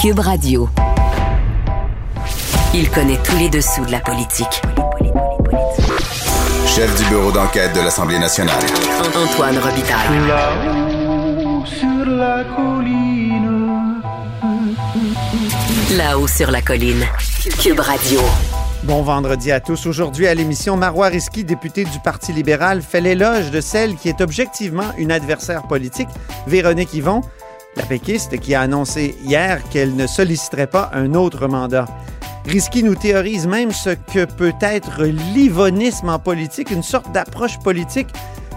Cube Radio. Il connaît tous les dessous de la politique. Chef du bureau d'enquête de l'Assemblée nationale. Antoine Robitaille. Là-haut sur la colline. Là-haut sur la colline. Cube Radio. Bon vendredi à tous. Aujourd'hui à l'émission, Marois Risky, député du Parti libéral, fait l'éloge de celle qui est objectivement une adversaire politique, Véronique Yvon, la péquiste qui a annoncé hier qu'elle ne solliciterait pas un autre mandat. Risky nous théorise même ce que peut être l'ivonisme en politique, une sorte d'approche politique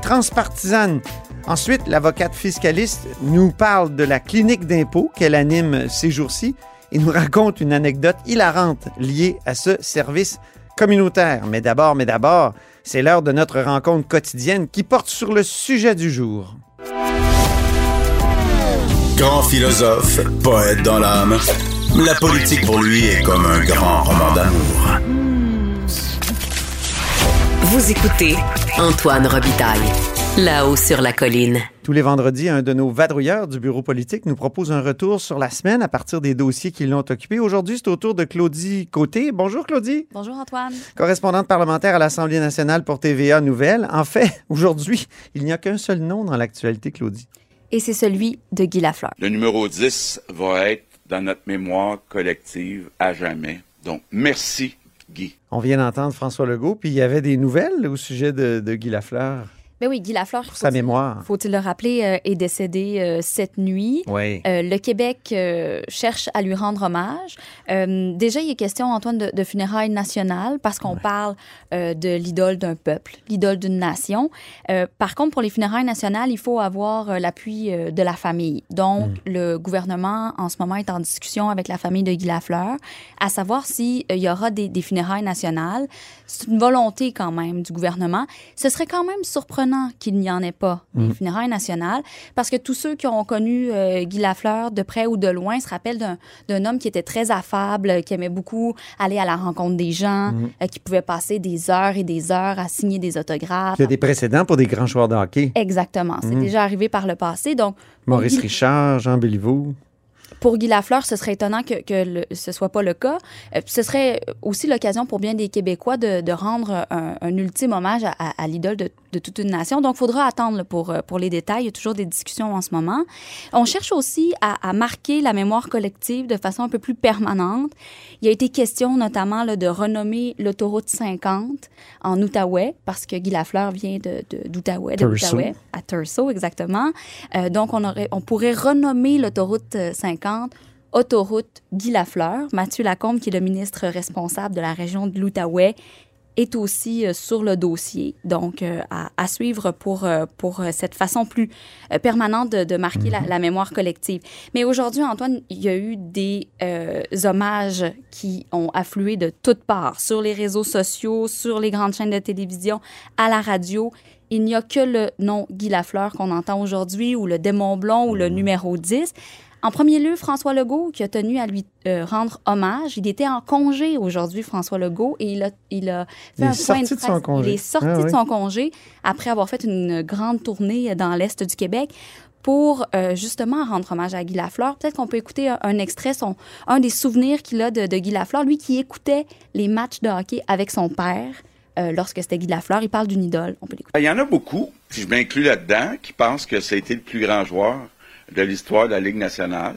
transpartisane. Ensuite, l'avocate fiscaliste nous parle de la clinique d'impôt qu'elle anime ces jours-ci et nous raconte une anecdote hilarante liée à ce service communautaire. Mais d'abord, mais d'abord, c'est l'heure de notre rencontre quotidienne qui porte sur le sujet du jour. Grand philosophe, poète dans l'âme. La politique pour lui est comme un grand roman d'amour. Vous écoutez Antoine Robitaille. Là-haut sur la colline. Tous les vendredis, un de nos vadrouilleurs du bureau politique nous propose un retour sur la semaine à partir des dossiers qui l'ont occupé. Aujourd'hui, c'est au tour de Claudie Côté. Bonjour Claudie. Bonjour Antoine. Correspondante parlementaire à l'Assemblée nationale pour TVA Nouvelles. En fait, aujourd'hui, il n'y a qu'un seul nom dans l'actualité, Claudie. Et c'est celui de Guy Lafleur. Le numéro 10 va être dans notre mémoire collective à jamais. Donc, merci, Guy. On vient d'entendre François Legault, puis il y avait des nouvelles au sujet de, de Guy Lafleur Ben oui, Guy Lafleur, pour sa mémoire. faut-il le rappeler, euh, est décédé euh, cette nuit. Oui. Euh, le Québec cherche à lui rendre hommage. Déjà, il est question, Antoine, de, de funérailles nationales parce qu'on parle de l'idole d'un peuple, l'idole d'une nation. Par contre, pour les funérailles nationales, il faut avoir l'appui de la famille. Donc, le gouvernement, en ce moment, est en discussion avec la famille de Guy Lafleur à savoir s'il y aura des, des funérailles nationales. C'est une volonté quand même du gouvernement. Ce serait quand même surprenant qu'il n'y en ait pas, des funérailles nationales, parce que tous ceux qui ont connu euh, Guy Lafleur de près ou de loin se rappellent d'un- homme qui était très affable, euh, qui aimait beaucoup aller à la rencontre des gens, euh, qui pouvait passer des heures et des heures à signer des autographes. Il y a des précédents pour des grands joueurs de hockey. Exactement. C'est déjà arrivé par le passé. Donc, Maurice Guy- Richard, Jean Béliveau. pour Guy Lafleur, ce serait étonnant que, que le- ce soit pas le cas. Euh, ce serait aussi l'occasion pour bien des Québécois de, de rendre un, un ultime hommage à, à- à l'idole de, de toute une nation. Donc, il faudra attendre là, pour, euh, pour les détails. Il y a toujours des discussions en ce moment. On cherche aussi à, à marquer la mémoire collective de façon un peu plus permanente. Il y a été question notamment là, de renommer l'autoroute 50 en Outaouais, parce que Guy Lafleur vient de, de- d'Outaouais, de l'Outaouais à Turso, exactement. Euh, donc, on, aurait, on pourrait renommer l'autoroute euh, 50 autoroute Guy Lafleur. Mathieu Lacombe, qui est le ministre responsable de la région de l'Outaouais, est aussi euh, sur le dossier. Donc, euh, à, à suivre pour, euh, pour cette façon plus permanente de, de marquer la, la mémoire collective. Mais aujourd'hui, Antoine, il y a eu des euh, hommages qui ont afflué de toutes parts, sur les réseaux sociaux, sur les grandes chaînes de télévision, à la radio. Il n'y a que le nom Guy Lafleur qu'on entend aujourd'hui, ou le démon blond, ou le numéro 10. En premier lieu, François Legault, qui a tenu à lui euh, rendre hommage. Il était en congé aujourd'hui, François Legault, et il a, il a fait Il est un point sorti de presse. son congé. Il est sorti Ah de son congé après avoir fait une grande tournée dans l'Est du Québec pour euh, justement rendre hommage à Guy Lafleur. Peut-être qu'on peut écouter un, un extrait, son, un des souvenirs qu'il a de, de Guy Lafleur, lui qui écoutait les matchs de hockey avec son père euh, lorsque c'était Guy Lafleur. Il parle d'une idole. On peut l'écouter. Il y en a beaucoup, puis je m'inclus là-dedans, qui pensent que ça a été le plus grand joueur de l'histoire de la Ligue nationale.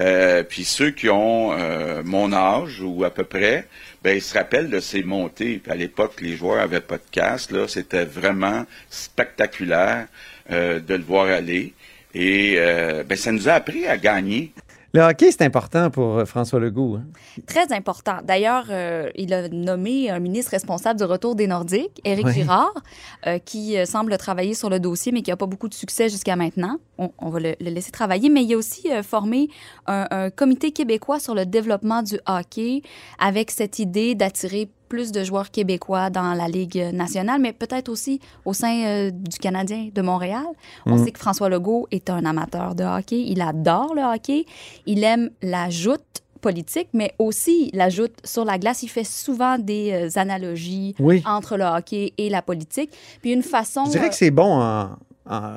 Euh, puis ceux qui ont euh, mon âge ou à peu près, ben ils se rappellent de ces montées. À l'époque, les joueurs avaient pas de casque. Là, c'était vraiment spectaculaire euh, de le voir aller. Et euh, ben ça nous a appris à gagner. Le hockey, c'est important pour euh, François Legault. hein? Très important. D'ailleurs, euh, il a nommé un ministre responsable du retour des Nordiques, Éric Oui. Girard, euh, qui semble travailler sur le dossier, mais qui n'a pas beaucoup de succès jusqu'à maintenant. On, on va le, le laisser travailler. Mais il a aussi euh, formé un, un comité québécois sur le développement du hockey, avec cette idée d'attirer plus de joueurs québécois dans la Ligue nationale, mais peut-être aussi au sein euh, du Canadien de Montréal. On sait que François Legault est un amateur de hockey. Il adore le hockey. Il aime la joute politique, mais aussi la joute sur la glace. Il fait souvent des euh, analogies Oui. entre le hockey et la politique. Puis une façon... Je dirais euh, que c'est bon en, en,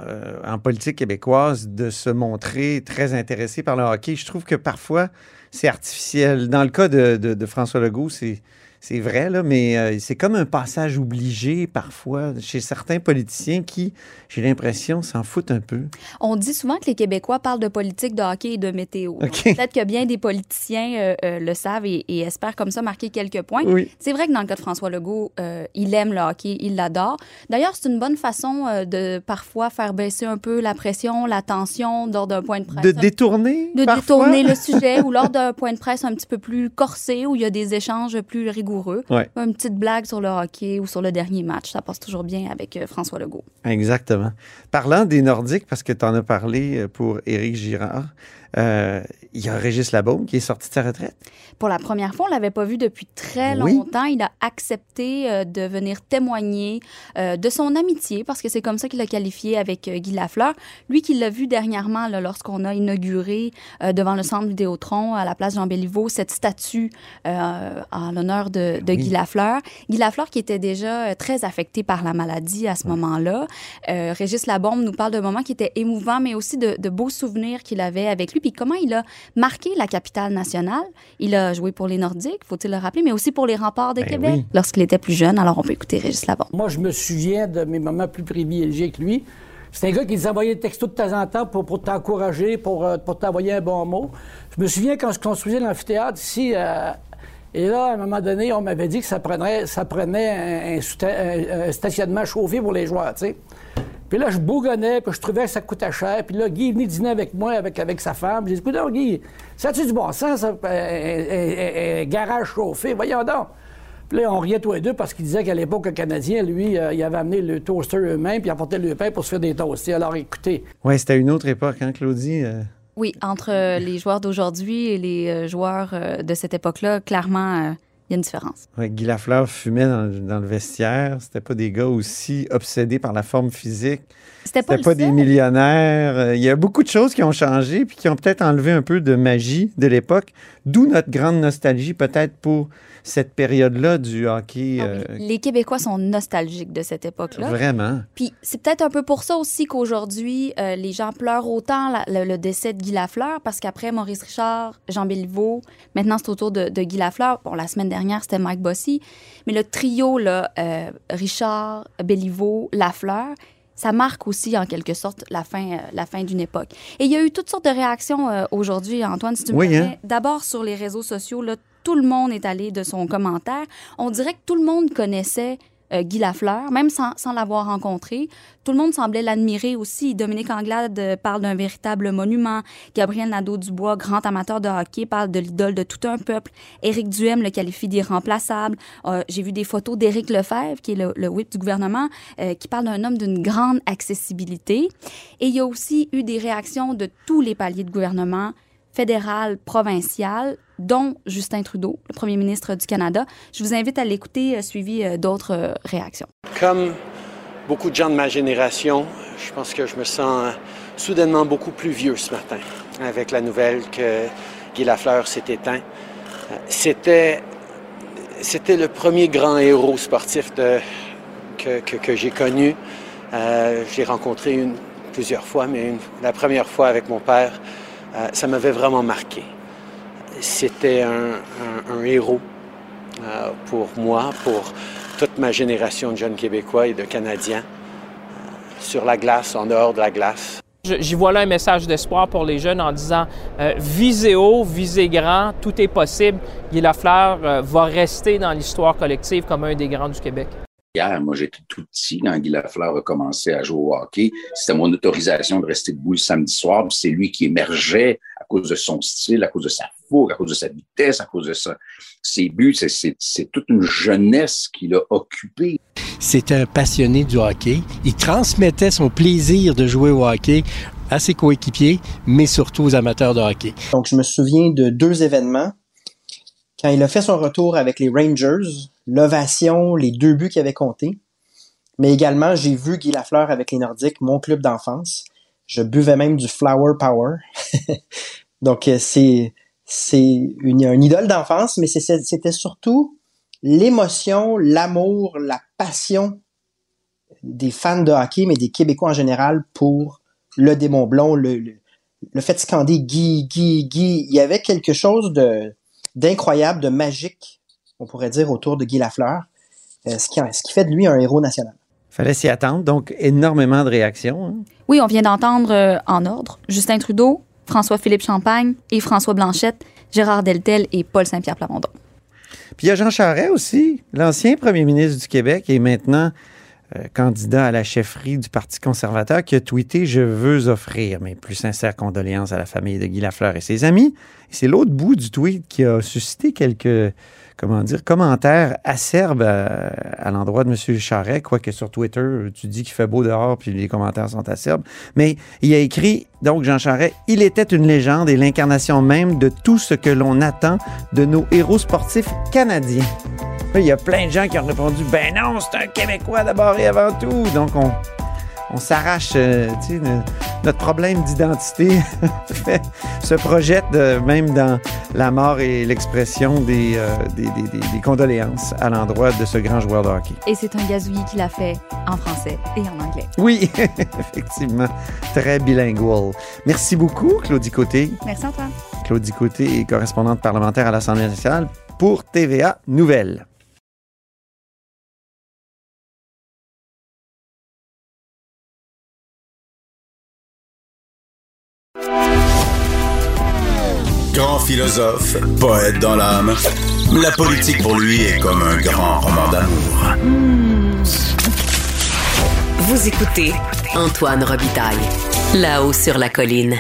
en politique québécoise de se montrer très intéressé par le hockey. Je trouve que parfois, c'est artificiel. Dans le cas de, de- de François Legault, c'est c'est vrai, là, mais euh, c'est comme un passage obligé parfois chez certains politiciens qui, j'ai l'impression, s'en foutent un peu. On dit souvent que les Québécois parlent de politique, de hockey et de météo. Peut-être que bien des politiciens euh, euh, le savent et, et espèrent comme ça marquer quelques points. Oui. C'est vrai que dans le cas de François Legault, il aime le hockey, il l'adore. D'ailleurs, c'est une bonne façon de parfois faire baisser un peu la pression, la tension lors d'un point de presse. De détourner de parfois? détourner le sujet ou lors d'un point de presse un petit peu plus corsé où il y a des échanges plus rigoureux. Ouais. Une petite blague sur le hockey ou sur le dernier match, ça passe toujours bien avec euh, François Legault. Exactement. Parlant des Nordiques, parce que tu en as parlé euh, pour Éric Girard, euh, il y a Régis Labaume qui est sorti de sa retraite. Pour la première fois, on l'avait pas vu depuis très Oui. longtemps. Il a accepté euh, de venir témoigner euh, de son amitié, parce que c'est comme ça qu'il l'a qualifié avec Guy Lafleur. Lui qui l'a vu dernièrement lorsqu'on a inauguré devant le centre Vidéotron à la place Jean Béliveau cette statue en l'honneur de, de Oui. Guy Lafleur. Guy Lafleur qui était déjà très affecté par la maladie à ce moment-là. Régis Labombe nous parle d'un moment qui était émouvant, mais aussi de, de beaux souvenirs qu'il avait avec lui, puis comment il a marqué la capitale nationale. Il a joué pour les Nordiques, faut-il le rappeler, mais aussi pour les remparts de Ben Québec oui. lorsqu'il était plus jeune. Alors, on peut écouter Régis Labombe. Moi, je me souviens de mes moments plus privilégiés que lui. C'est un gars qui nous envoyait des textos de temps en temps pour, pour t'encourager, pour, euh, pour t'envoyer un bon mot. Je me souviens quand je construisais l'amphithéâtre ici, euh, et là, à un moment donné, on m'avait dit que ça prenait, ça prenait un- un stationnement chauffé pour les joueurs, tu sais. Puis là, je bougonnais, puis je trouvais que ça coûtait cher. Puis là, Guy est venu dîner avec moi, avec, avec sa femme. J'ai dit, écoute, donc, Guy, ça a-tu du bon sens, ça, un, un- un- un garage chauffé? Voyons donc. Puis là, on riait tous les deux parce qu'il disait qu'à l'époque, le Canadien, lui, euh, il avait amené le toaster eux-mêmes, puis il apportait le pain pour se faire des toasts. Alors, écoutez, Oui, c'était une autre époque, hein, Claudie? Euh, Oui, entre euh, les joueurs d'aujourd'hui et les euh, joueurs euh, de cette époque-là, clairement, euh, il y a une différence. ouais, Guy Lafleur fumait dans, le- dans le vestiaire. C'était pas des gars aussi obsédés par la forme physique. C'était pas, pas des millionnaires. Euh, Il y a beaucoup de choses qui ont changé puis qui ont peut-être enlevé un peu de magie de l'époque. D'où notre grande nostalgie peut-être pour cette période-là du hockey. Ah euh, oui, Les Québécois sont nostalgiques de cette époque-là. Vraiment. Puis c'est peut-être un peu pour ça aussi qu'aujourd'hui, euh, les gens pleurent autant la- le, le décès de Guy Lafleur, parce qu'après Maurice Richard, Jean Béliveau, maintenant c'est au tour de, de Guy Lafleur. Bon, la semaine dernière, c'était Mike Bossy. Mais le trio, là, euh, Richard, Béliveau, Lafleur, ça marque aussi en quelque sorte la fin, euh, la fin d'une époque. Et il y a eu toutes sortes de réactions euh, aujourd'hui, Antoine, si tu me Oui, hein? D'abord sur les réseaux sociaux, là, tout le monde est allé de son commentaire. On dirait que tout le monde connaissait euh, Guy Lafleur, même sans, l'avoir rencontré. Tout le monde semblait l'admirer aussi. Dominique Anglade euh, parle d'un véritable monument. Gabriel Nadeau-Dubois, grand amateur de hockey, parle de l'idole de tout un peuple. Éric Duhem le qualifie d'irremplaçable. Euh, J'ai vu des photos d'Éric Lefebvre, qui est le, whip du gouvernement, qui parle d'un homme d'une grande accessibilité. Et il y a aussi eu des réactions de tous les paliers de gouvernement, fédéral, provincial, dont Justin Trudeau, le premier ministre du Canada. Je vous invite à l'écouter, euh, suivi euh, d'autres euh, réactions. Comme beaucoup de gens de ma génération, je pense que je me sens soudainement beaucoup plus vieux ce matin avec la nouvelle que Guy Lafleur s'est éteint. C'était, c'était le premier grand héros sportif que, j'ai connu. Euh, je l'ai rencontré une, plusieurs fois, mais la première fois avec mon père, euh, ça m'avait vraiment marqué. C'était un, héros euh, pour moi, pour toute ma génération de jeunes Québécois et de Canadiens, euh, sur la glace, en dehors de la glace. J'y vois là un message d'espoir pour les jeunes en disant euh, visez haut, visez grand, tout est possible. Guy Lafleur euh, va rester dans l'histoire collective comme un des grands du Québec. Hier, moi, j'étais tout petit quand Guy Lafleur a commencé à jouer au hockey. C'était mon autorisation de rester debout le samedi soir. C'est lui qui émergeait à cause de son style, à cause de sa fougue, à cause de sa vitesse, à cause de sa- ses buts. C'est- C'est c'est toute une jeunesse qu'il a occupée. C'était un passionné du hockey. Il transmettait son plaisir de jouer au hockey à ses coéquipiers, mais surtout aux amateurs de hockey. Donc, je me souviens de deux événements. Quand il a fait son retour avec les Rangers, l'ovation, les deux buts qu'il avait comptés. Mais également, j'ai vu Guy Lafleur avec les Nordiques, mon club d'enfance. Je buvais même du Flower Power. Donc, euh, c'est, c'est une, idole d'enfance, mais c'était surtout l'émotion, l'amour, la passion des fans de hockey, mais des Québécois en général pour le démon blond, le, le, le fait de scander Guy, Guy, Guy. Il y avait quelque chose de d'incroyable, de magique, on pourrait dire, autour de Guy Lafleur, euh, ce, qui, ce qui fait de lui un héros national. Fallait s'y attendre, donc énormément de réactions. hein? Oui, on vient d'entendre euh, en ordre Justin Trudeau, François-Philippe Champagne et François Blanchette, Gérard Deltel et Paul Saint-Pierre Plamondon. Puis il y a Jean Charest aussi, l'ancien premier ministre du Québec et maintenant euh, candidat à la chefferie du Parti conservateur, qui a tweeté Je veux offrir mes plus sincères condoléances à la famille de Guy Lafleur et ses amis. C'est l'autre bout du tweet qui a suscité quelques comment dire, commentaires acerbes à, à l'endroit de M. Charret, quoique sur Twitter, tu dis qu'il fait beau dehors, puis les commentaires sont acerbes. Mais il a écrit, donc Jean Charret, il était une légende et l'incarnation même de tout ce que l'on attend de nos héros sportifs canadiens. Il y a plein de gens qui ont répondu, ben non, c'est un Québécois d'abord et avant tout. Donc on, on s'arrache, euh, tu sais, le- notre problème d'identité se projette même dans la mort et l'expression des, euh, des, des- des- des condoléances à l'endroit de ce grand joueur de hockey. Et c'est un gazouillis qui l'a fait en français et en anglais. Oui, effectivement, très bilingual. Merci beaucoup, Claudie Côté. Merci Antoine. Claudie Côté est correspondante parlementaire à l'Assemblée nationale pour TVA Nouvelles. Grand philosophe, poète dans l'âme, la politique pour lui est comme un grand roman d'amour. Vous écoutez Antoine Robitaille, là-haut sur la colline.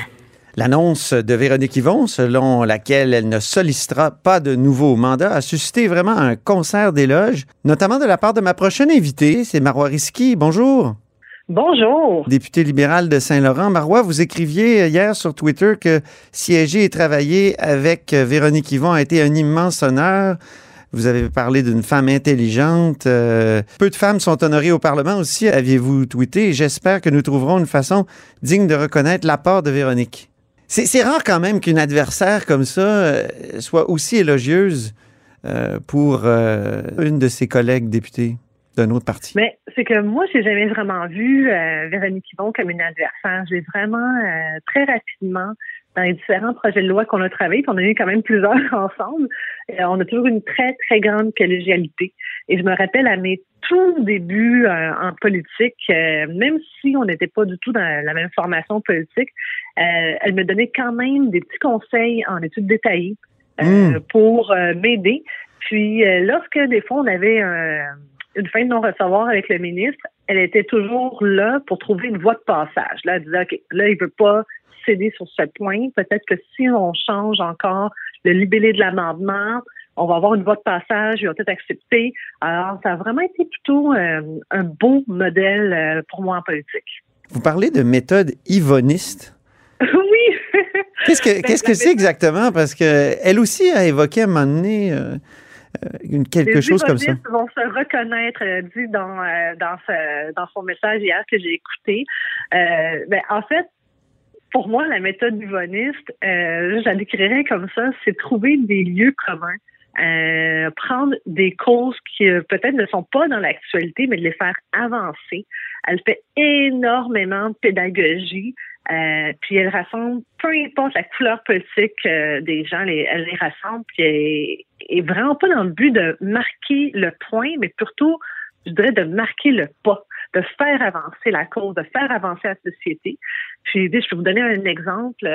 L'annonce de Véronique Yvon, selon laquelle elle ne sollicitera pas de nouveau mandat, a suscité vraiment un concert d'éloges, notamment de la part de ma prochaine invitée, c'est Marois Risky. Bonjour. Bonjour. Député libéral de Saint-Laurent. Marois, vous écriviez hier sur Twitter que siéger et travailler avec euh, Véronique Yvon a été un immense honneur. Vous avez parlé d'une femme intelligente. Euh, peu de femmes sont honorées au Parlement aussi, aviez-vous tweeté. J'espère que nous trouverons une façon digne de reconnaître l'apport de Véronique. C'est rare quand même qu'une adversaire comme ça euh, soit aussi élogieuse euh, pour euh, une de ses collègues députés d'un autre parti? Mais c'est que moi, j'ai jamais vraiment vu euh, Véronique Yvon comme une adversaire. J'ai vraiment euh, très rapidement dans les différents projets de loi qu'on a travaillé, puis on a eu quand même plusieurs ensemble, euh, on a toujours une très, très grande collégialité. Et je me rappelle à mes tout débuts euh, en politique, euh, même si on n'était pas du tout dans la même formation politique, euh, elle me donnait quand même des petits conseils en études détaillées euh, Mm. pour euh, m'aider. Puis euh, lorsque des fois on avait un- une fin de non-recevoir avec le ministre, elle était toujours là pour trouver une voie de passage. Là, elle disait, OK, là, il veut pas céder sur ce point. Peut-être que si on change encore le libellé de l'amendement, on va avoir une voie de passage, il va peut-être accepter. Alors, ça a vraiment été plutôt euh, un beau modèle euh, pour moi en politique. Vous parlez de méthode yvoniste. oui! Qu'est-ce que Ben, que c'est exactement? Parce que elle aussi a évoqué à un moment donné euh, une- quelque Les chose comme ça. vont se reconnaître, euh, dit dans, euh, dans, ce- dans son message hier que j'ai écouté. Euh, ben, en fait, pour moi, la méthode yvoniste, euh, je la décrirais comme ça, c'est trouver des lieux communs. Euh, prendre des causes qui euh, peut-être ne sont pas dans l'actualité, mais de les faire avancer. Elle fait énormément de pédagogie, euh, puis elle rassemble, peu importe la couleur politique euh, des gens, elle les rassemble, puis elle est, vraiment pas dans le but de marquer le point, mais plutôt, je dirais, de marquer le pas, de faire avancer la cause, de faire avancer la société. Puis, je peux vous donner un exemple.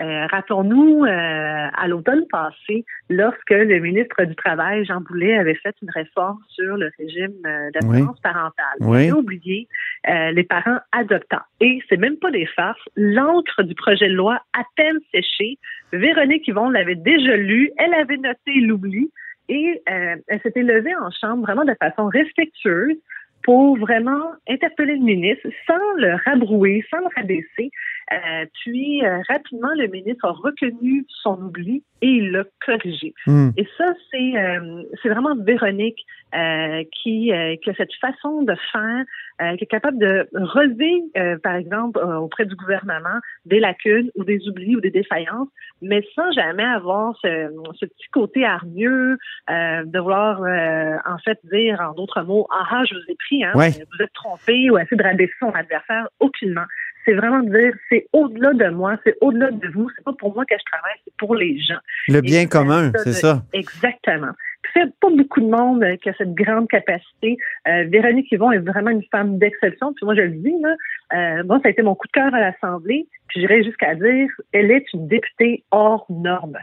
Euh, Rappelons-nous, euh, à l'automne passé, lorsque le ministre du Travail, Jean Boulet, avait fait une réforme sur le régime euh, d'assurance Oui. parentale. Oui. Il avait oublié euh, les parents adoptants. Et c'est même pas des farces. L'encre du projet de loi à peine séchée, Véronique Yvon l'avait déjà lu, elle avait noté l'oubli et euh, elle s'était levée en chambre vraiment de façon respectueuse pour vraiment interpeller le ministre sans le rabrouer, sans le rabaisser. Euh, puis, euh, rapidement, le ministre a reconnu son oubli et il l'a corrigé. Hmm. Et ça, c'est euh, c'est vraiment Véronique euh, qui, euh, qui a cette façon de faire, euh, qui est capable de relever, euh, par exemple, euh, auprès du gouvernement, des lacunes ou des oublis ou des défaillances, mais sans jamais avoir ce, ce petit côté hargneux euh, de vouloir, euh, en fait, dire en d'autres mots, ah ah, je vous ai pris, hein, Ouais. vous êtes trompé ou essayer de rabaisser son adversaire, aucunement. C'est vraiment de dire, c'est au-delà de moi, c'est au-delà de vous, c'est pas pour moi que je travaille, c'est pour les gens. Le bien commun, c'est ça. Exactement. C'est pas beaucoup de monde euh, qui a cette grande capacité. Euh, Véronique Yvon est vraiment une femme d'exception. Puis moi, je le dis, là, euh, moi, ça a été mon coup de cœur à l'Assemblée. Puis j'irais jusqu'à dire, elle est une députée hors norme.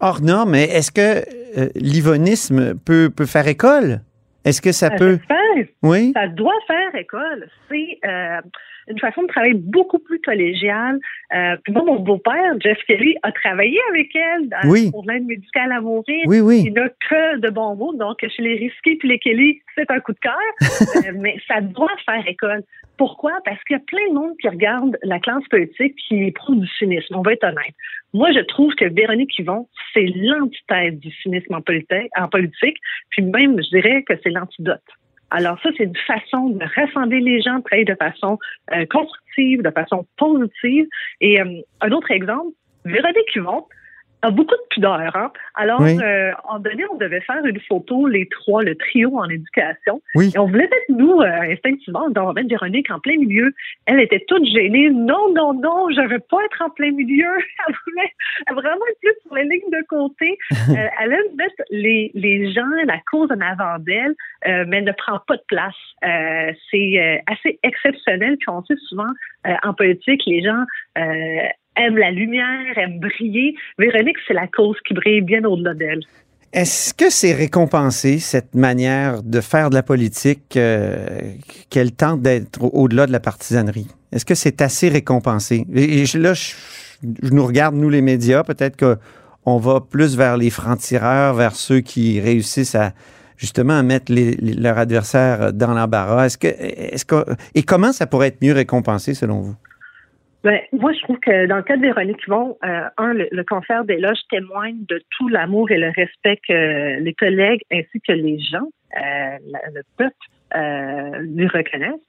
Hors norme, mais est-ce que euh, l'ivonisme peut, peut faire école? Est-ce que ça peut. j'espère. Oui. Ça doit faire école. C'est euh, une façon de travailler beaucoup plus collégiale. Euh, puis moi, mon beau-père, Jeff Kelly, a travaillé avec elle dans, Oui. pour l'aide médicale à mourir. Oui, oui. Il n'a que de bons mots. Donc, chez les risqués puis les Kelly, c'est un coup de cœur. Euh, mais ça doit faire école. Pourquoi? Parce qu'il y a plein de monde qui regarde la classe politique qui éprouve du cynisme. On va être honnête. Moi, je trouve que Véronique Yvon, c'est l'antithèse du cynisme en politique, en politique. Puis même, je dirais que c'est l'antidote. Alors ça, c'est une façon de rassembler les gens, de travailler de façon euh, constructive, de façon positive. Et euh, un autre exemple, Véronique a beaucoup de pudeur. Hein? Alors, Oui. euh, en donné, on devait faire une photo, les trois, le trio en éducation. Oui. Et on voulait mettre, nous, euh, instinctivement, on va mettre Véronique en plein milieu. Elle était toute gênée. Non, non, non, je veux pas être en plein milieu. Elle voulait vraiment être plus sur les lignes de côté. Euh, elle aime mettre les, les gens, la cause en avant d'elle, euh, mais elle ne prend pas de place. Euh, c'est euh, assez exceptionnel. Puis on sait souvent, euh, en politique, les gens aiment la lumière, aiment briller. Véronique, c'est la cause qui brille bien au-delà d'elle. Est-ce que c'est récompensé, cette manière de faire de la politique, euh, qu'elle tente d'être au- au-delà de la partisanerie? Est-ce que c'est assez récompensé? Et, là, je, nous regarde, nous les médias, peut-être qu'on va plus vers les francs-tireurs, vers ceux qui réussissent à justement à mettre les- les- leur adversaire dans l'embarras. Est-ce que, et comment ça pourrait être mieux récompensé selon vous? Ben, moi, je trouve que dans le cas de Véronique Yvon, euh, un, le, le concert d'éloges témoigne de tout l'amour et le respect que les collègues ainsi que les gens, euh, le peuple, euh, lui reconnaissent.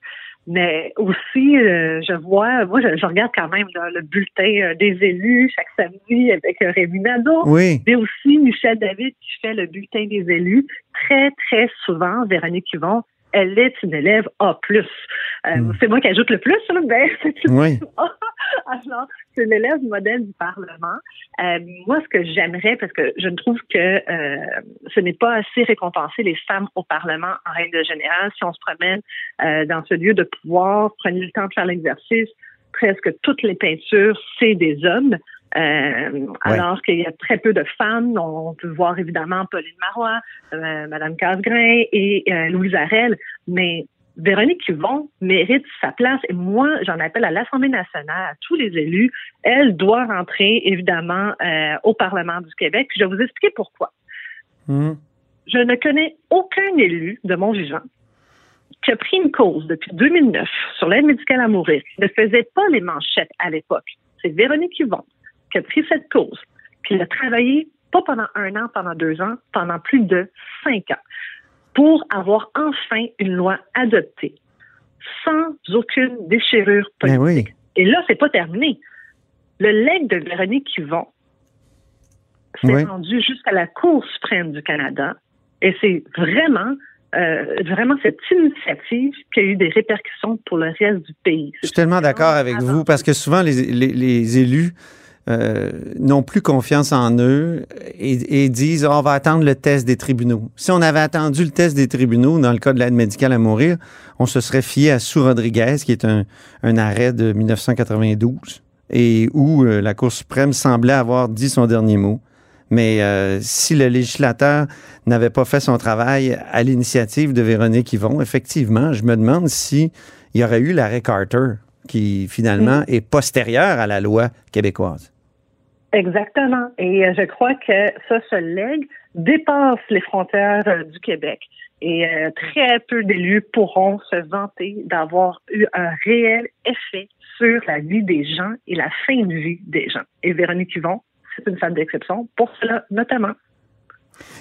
Mais aussi, euh, je vois, moi, je, je regarde quand même là, le bulletin euh, des élus chaque samedi avec euh, Rémi Nadeau. Oui. Mais aussi Michel David qui fait le bulletin des élus. Très, très souvent, Véronique Yvon, elle est une élève A+. Euh, C'est moi qui ajoute le plus, là, ben, c'est une Oui. alors, c'est l'élève modèle du Parlement. Euh, moi, ce que j'aimerais, parce que je ne trouve que euh, ce n'est pas assez récompensé les femmes au Parlement en règle générale. Si on se promène euh, dans ce lieu de pouvoir, prenez le temps de faire l'exercice, presque toutes les peintures, c'est des hommes. Euh, Alors qu'il y a très peu de femmes. On peut voir évidemment Pauline Marois, euh, Madame Casgrain et euh, Louise Arel, mais Véronique Yvon mérite sa place et moi, j'en appelle à l'Assemblée nationale, à tous les élus. Elle doit rentrer, évidemment, euh, au Parlement du Québec. Puis je vais vous expliquer pourquoi. Hmm. Je ne connais aucun élu de mon vivant qui a pris une cause depuis 2009 sur l'aide médicale à mourir, qui ne faisait pas les manchettes à l'époque. C'est Véronique Yvon qui a pris cette cause, qui l'a travaillé pas pendant un an, pendant deux ans, pendant plus de cinq ans, pour avoir enfin une loi adoptée, sans aucune déchirure Ben politique. oui. Et là, c'est pas terminé. Le legs de Véronique Yvon s'est Oui. rendu jusqu'à la Cour suprême du Canada. Et c'est vraiment, euh, vraiment cette initiative qui a eu des répercussions pour le reste du pays. Je suis tellement d'accord avec vous parce que souvent les, les- les élus euh, n'ont plus confiance en eux et, disent on va attendre le test des tribunaux. Si on avait attendu le test des tribunaux dans le cas de l'aide médicale à mourir, on se serait fié à Sou Rodriguez, qui est un, un arrêt de 1992 et où euh, la Cour suprême semblait avoir dit son dernier mot. Mais euh, si le législateur n'avait pas fait son travail à l'initiative de Véronique Yvon, effectivement, je me demande si il y aurait eu l'arrêt Carter, qui finalement est postérieur à la loi québécoise. Exactement. Et euh, je crois que ça, ce legs dépasse les frontières euh, du Québec. Et euh, très peu d'élus pourront se vanter d'avoir eu un réel effet sur la vie des gens et la fin de vie des gens. Et Véronique Yvon, c'est une femme d'exception pour cela, notamment.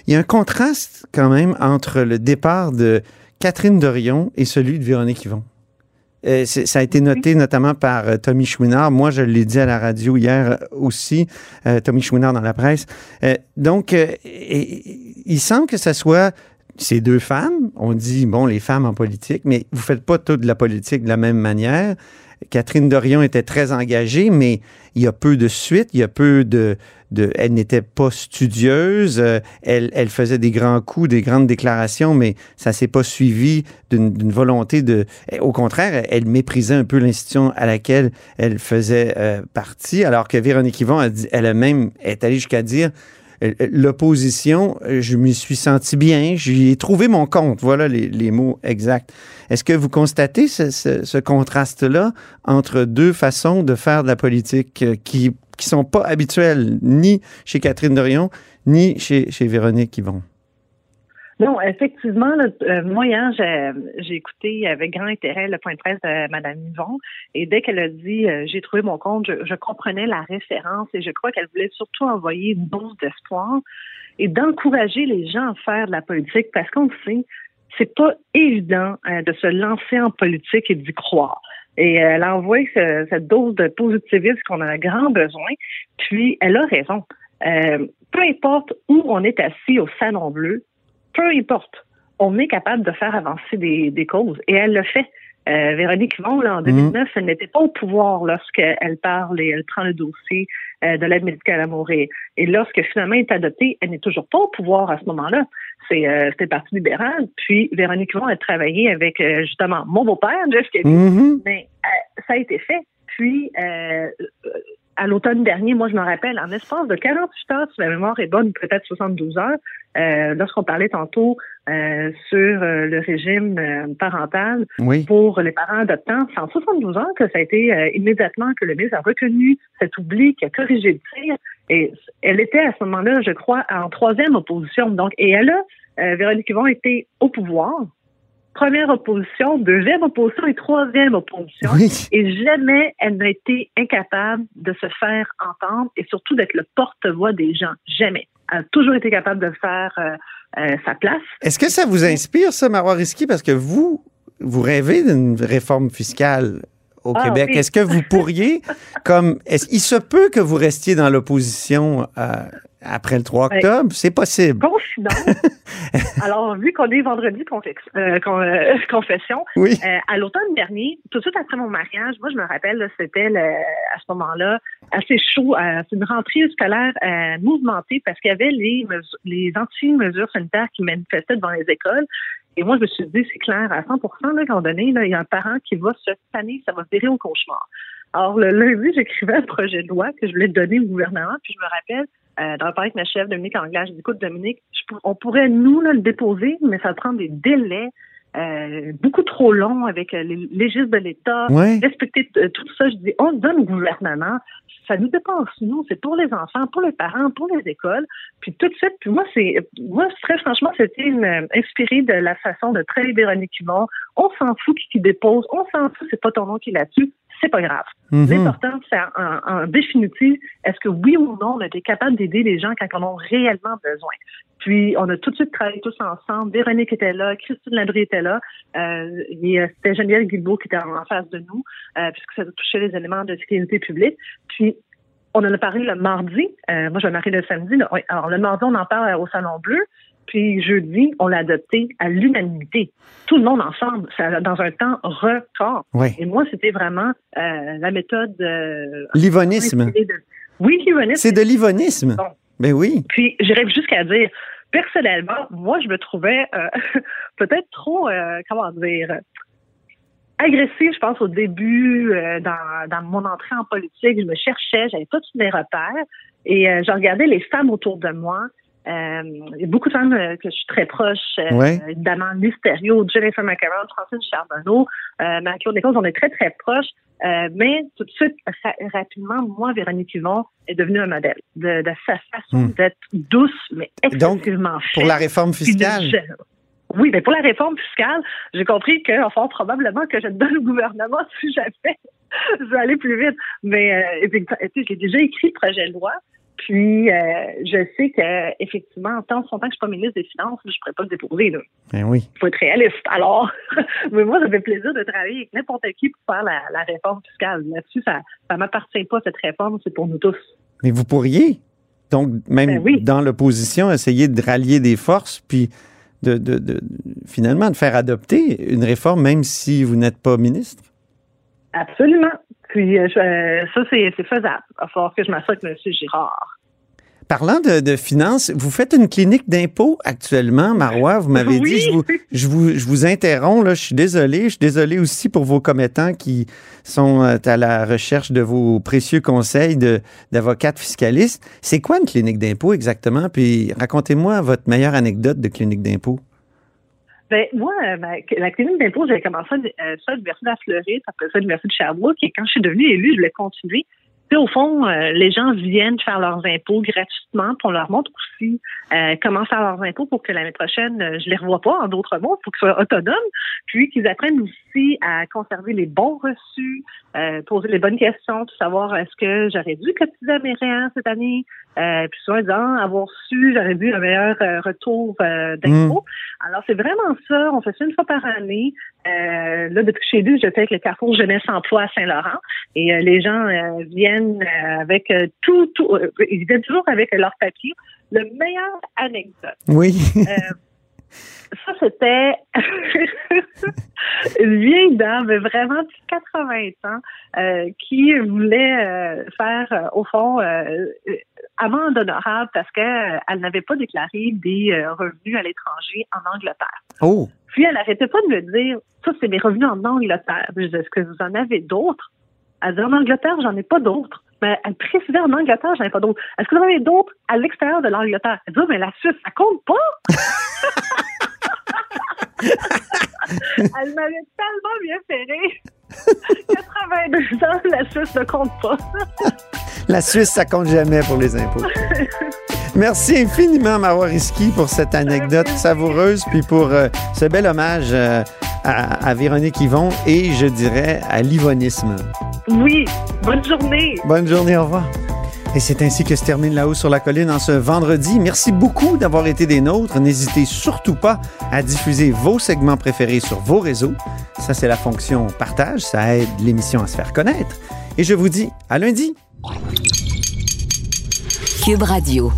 Il y a un contraste quand même entre le départ de Catherine Dorion et celui de Véronique Yvon. Euh, ça a été noté notamment par euh, Tommy Chouinard. Moi, je l'ai dit à la radio hier euh, aussi, euh, Tommy Chouinard dans la presse. Donc, et- il semble que ce soit ces deux femmes. On dit, bon, les femmes en politique, mais vous faites pas toute la politique de la même manière. Catherine Dorion était très engagée, mais il y a peu de suite, il y a peu de... elle n'était pas studieuse, euh, elle, faisait des grands coups, des grandes déclarations, mais ça s'est pas suivi d'une volonté de... Au contraire, elle méprisait un peu l'institution à laquelle elle faisait euh, partie, alors que Véronique Yvon, a dit- elle a même est allée jusqu'à dire euh, l'opposition, je m'y suis senti bien, j'y ai trouvé mon compte. Voilà les mots exacts. Est-ce que vous constatez ce, contraste-là entre deux façons de faire de la politique euh, qui qui sont pas habituelles ni chez Catherine Dorion ni chez, chez Véronique Yvon? Non, effectivement, euh, moi, hier, j'ai, écouté avec grand intérêt le point de presse de Mme Yvon. Et dès qu'elle a dit euh, j'ai trouvé mon compte, je, comprenais la référence et je crois qu'elle voulait surtout envoyer une dose d'espoir et d'encourager les gens à faire de la politique parce qu'on sait, c'est pas évident euh, de se lancer en politique et d'y croire. Et elle a envoyé ce- cette dose de positivisme qu'on a grand besoin. Puis, elle a raison. Euh, peu importe où on est assis au Salon Bleu, peu importe, on est capable de faire avancer des, des causes. Et elle le fait. Euh, Véronique Yvon, là, en 2009, elle n'était pas au pouvoir lorsqu'elle parle et elle prend le dossier euh, de l'aide médicale à mourir. Et lorsque finalement elle est adoptée, elle n'est toujours pas au pouvoir à ce moment-là. C'est euh, c'était le Parti libéral. Puis Véronique Yvon a travaillé avec euh, justement mon beau-père, Jeff Kennedy. Mhm. Mais euh, ça a été fait. Puis euh, à l'automne dernier, moi je me rappelle, en espace de 48 heures, si ma mémoire est bonne, peut-être 72 heures, euh, lorsqu'on parlait tantôt euh, sur euh, le régime euh, parental Oui. pour les parents adoptants, c'est en 72 heures que ça a été euh, immédiatement que le ministre a reconnu cet oubli, qui a corrigé le tir. Et elle était à ce moment-là, je crois, en troisième opposition. Donc, et elle a, euh, Véronique Yvon, été au pouvoir. Première opposition, deuxième opposition et troisième opposition. Et jamais elle n'a été incapable de se faire entendre et surtout d'être le porte-voix des gens. Jamais. Elle a toujours été capable de faire euh, euh, sa place. Est-ce que ça vous inspire, ça, Marois Risky? Parce que vous, vous rêvez d'une réforme fiscale au Ah, Québec. oui. Est-ce que vous pourriez, comme, est-ce, il se peut que vous restiez dans l'opposition euh, après le 3 Ouais. octobre? C'est possible. Confidence. Alors, vu qu'on est vendredi confex- euh, con- euh, confession, Oui. euh, à l'automne dernier, tout de suite après mon mariage, moi, je me rappelle, c'était à ce moment-là assez chaud. c'est une rentrée scolaire mouvementée parce qu'il y avait les, les anti-mesures sanitaires qui manifestaient devant les écoles. Et moi, je me suis dit, c'est clair, à 100 là, quand donné, là, il y a un parent qui va se tanner, ça va virer au cauchemar. Alors, le lundi, j'écrivais un projet de loi que je voulais donner au gouvernement, puis je me rappelle, euh, d'en parler avec ma chef, Dominique Anglade, je dis, écoute, Dominique, je on pourrait, nous, là, le déposer, mais ça prend des délais euh, beaucoup trop longs avec euh, les légistes de l'État, Ouais. respecter euh, tout ça. Je dis, on le donne au gouvernement, ça nous dépense, nous, c'est pour les enfants, pour les parents, pour les écoles. Puis tout de suite, puis moi, c'est moi, très franchement, c'était euh, inspiré de la façon de travailler Véronique. On s'en fout qui, qui dépose, on s'en fout, c'est pas ton nom qui est là-dessus, c'est pas grave. Mhm. L'important, c'est en, en définitive, est-ce que oui ou non, on a été capable d'aider les gens quand ils en ont réellement besoin? Puis, on a tout de suite travaillé tous ensemble. Véronique était là, Christine Labrie était là. Euh, et, euh, C'était Geneviève Guilbeault qui était en, face de nous, euh, puisque ça touchait les éléments de sécurité publique. Puis, on en a parlé le mardi. Euh, moi, je vais marier le samedi. là. Oui, Alors, le mardi, on en parle au Salon Bleu. Puis, jeudi, on l'a adopté à l'unanimité. Tout le monde ensemble, ça, dans un temps record. Et moi, c'était vraiment euh, la méthode... euh, L'ivonisme. Oui, l'ivonisme. C'est de l'ivonisme. Bon. Ben oui. Puis j'irais jusqu'à dire, personnellement, moi, je me trouvais euh, peut-être trop, comment dire, agressive, je pense, au début, euh, dans, dans mon entrée en politique. Je me cherchais, j'avais pas tous mes repères. Et euh, je regardais les femmes autour de moi. Euh, il y a beaucoup de femmes euh, que je suis très proche, euh, Ouais. évidemment, Mysterio, Jennifer McCarron, Francine Charbonneau, Marie-Claude Nichols, on est très, très proches. Euh, mais tout de suite, ra- rapidement, moi, Véronique Yvon est devenue un modèle de, de sa façon Hmm. d'être douce, mais Donc, excessivement pour la réforme fiscale? Oui, mais pour la réforme fiscale, j'ai compris que, enfin, probablement que je donne au gouvernement si j'avais je veux aller plus vite. Mais euh, j'ai déjà écrit le projet de loi. Puis, euh, je sais que effectivement, en tant que je suis pas ministre des Finances, je ne pourrais pas le déposer. Là. Ben oui. Il faut être réaliste. Alors, mais moi, ça fait plaisir de travailler avec n'importe qui pour faire la, réforme fiscale. Là-dessus, ça ne m'appartient pas, cette réforme, c'est pour nous tous. Mais vous pourriez, donc, même Ben dans l'opposition, essayer de rallier des forces, puis de, de, de, finalement de faire adopter une réforme, même si vous n'êtes pas ministre? Absolument. Puis euh, euh, ça, c'est faisable. Il va falloir que je m'assure avec M. Girard. Parlant de, finances, vous faites une clinique d'impôt actuellement, Marois. Vous m'avez dit, je vous, je, vous, je vous interromps, là, je suis désolé. Je suis désolé aussi pour vos commettants qui sont euh, à la recherche de vos précieux conseils d'avocates fiscalistes. C'est quoi une clinique d'impôt exactement? Puis racontez-moi votre meilleure anecdote de clinique d'impôt. Ben, moi, ben, la clinique d'impôt, j'avais commencé euh, ça à l'Université de la Floride, après ça à l'Université de Sherbrooke, et quand je suis devenue élue, je voulais continuer. Au fond, euh, les gens viennent faire leurs impôts gratuitement, puis on leur montre aussi euh, comment faire leurs impôts pour que l'année prochaine, euh, je les revois pas, en d'autres mots, pour qu'ils soient autonomes, puis qu'ils apprennent aussi à conserver les bons reçus, poser les bonnes questions, savoir est-ce que j'aurais dû cotiser à mes réels cette année, puis souvent disant avoir su, j'aurais dû un meilleur retour d'impôts. Mmh. Alors c'est vraiment ça, on fait ça une fois par année. là, depuis que je suis élue, j'étais avec le Carrefour Jeunesse Emploi à Saint-Laurent, et les gens viennent euh, avec euh, tout, tout euh, ils viennent toujours avec leur papier. Le meilleur anecdote. Oui. ça, c'était une vieille dame, vraiment de 80 ans, qui voulait faire, au fond, amende honorable parce qu'elle n'avait pas déclaré des revenus à l'étranger en Angleterre. Oh. Puis elle n'arrêtait pas de me dire, ça, c'est mes revenus en Angleterre. Je disais, est-ce que vous en avez d'autres? Elle dit en Angleterre, j'en ai pas d'autres. Mais elle précisait en Angleterre, j'en ai pas d'autres. Est-ce que vous en avez d'autres à l'extérieur de l'Angleterre? Elle dit, mais la Suisse, ça compte pas! elle m'avait tellement bien ferré. 82 ans, la Suisse ne compte pas. la Suisse, ça compte jamais pour les impôts. Merci infiniment, Marois Risky, pour cette anecdote savoureuse, puis pour euh, ce bel hommage euh, à, Véronique Yvon et, je dirais, à l'ivonisme. Oui, bonne journée. Bonne journée, au revoir. Et c'est ainsi que se termine La Haut sur la Colline en ce vendredi. Merci beaucoup d'avoir été des nôtres. N'hésitez surtout pas à diffuser vos segments préférés sur vos réseaux. Ça, c'est la fonction partage. Ça aide l'émission à se faire connaître. Et je vous dis à lundi. Cube Radio.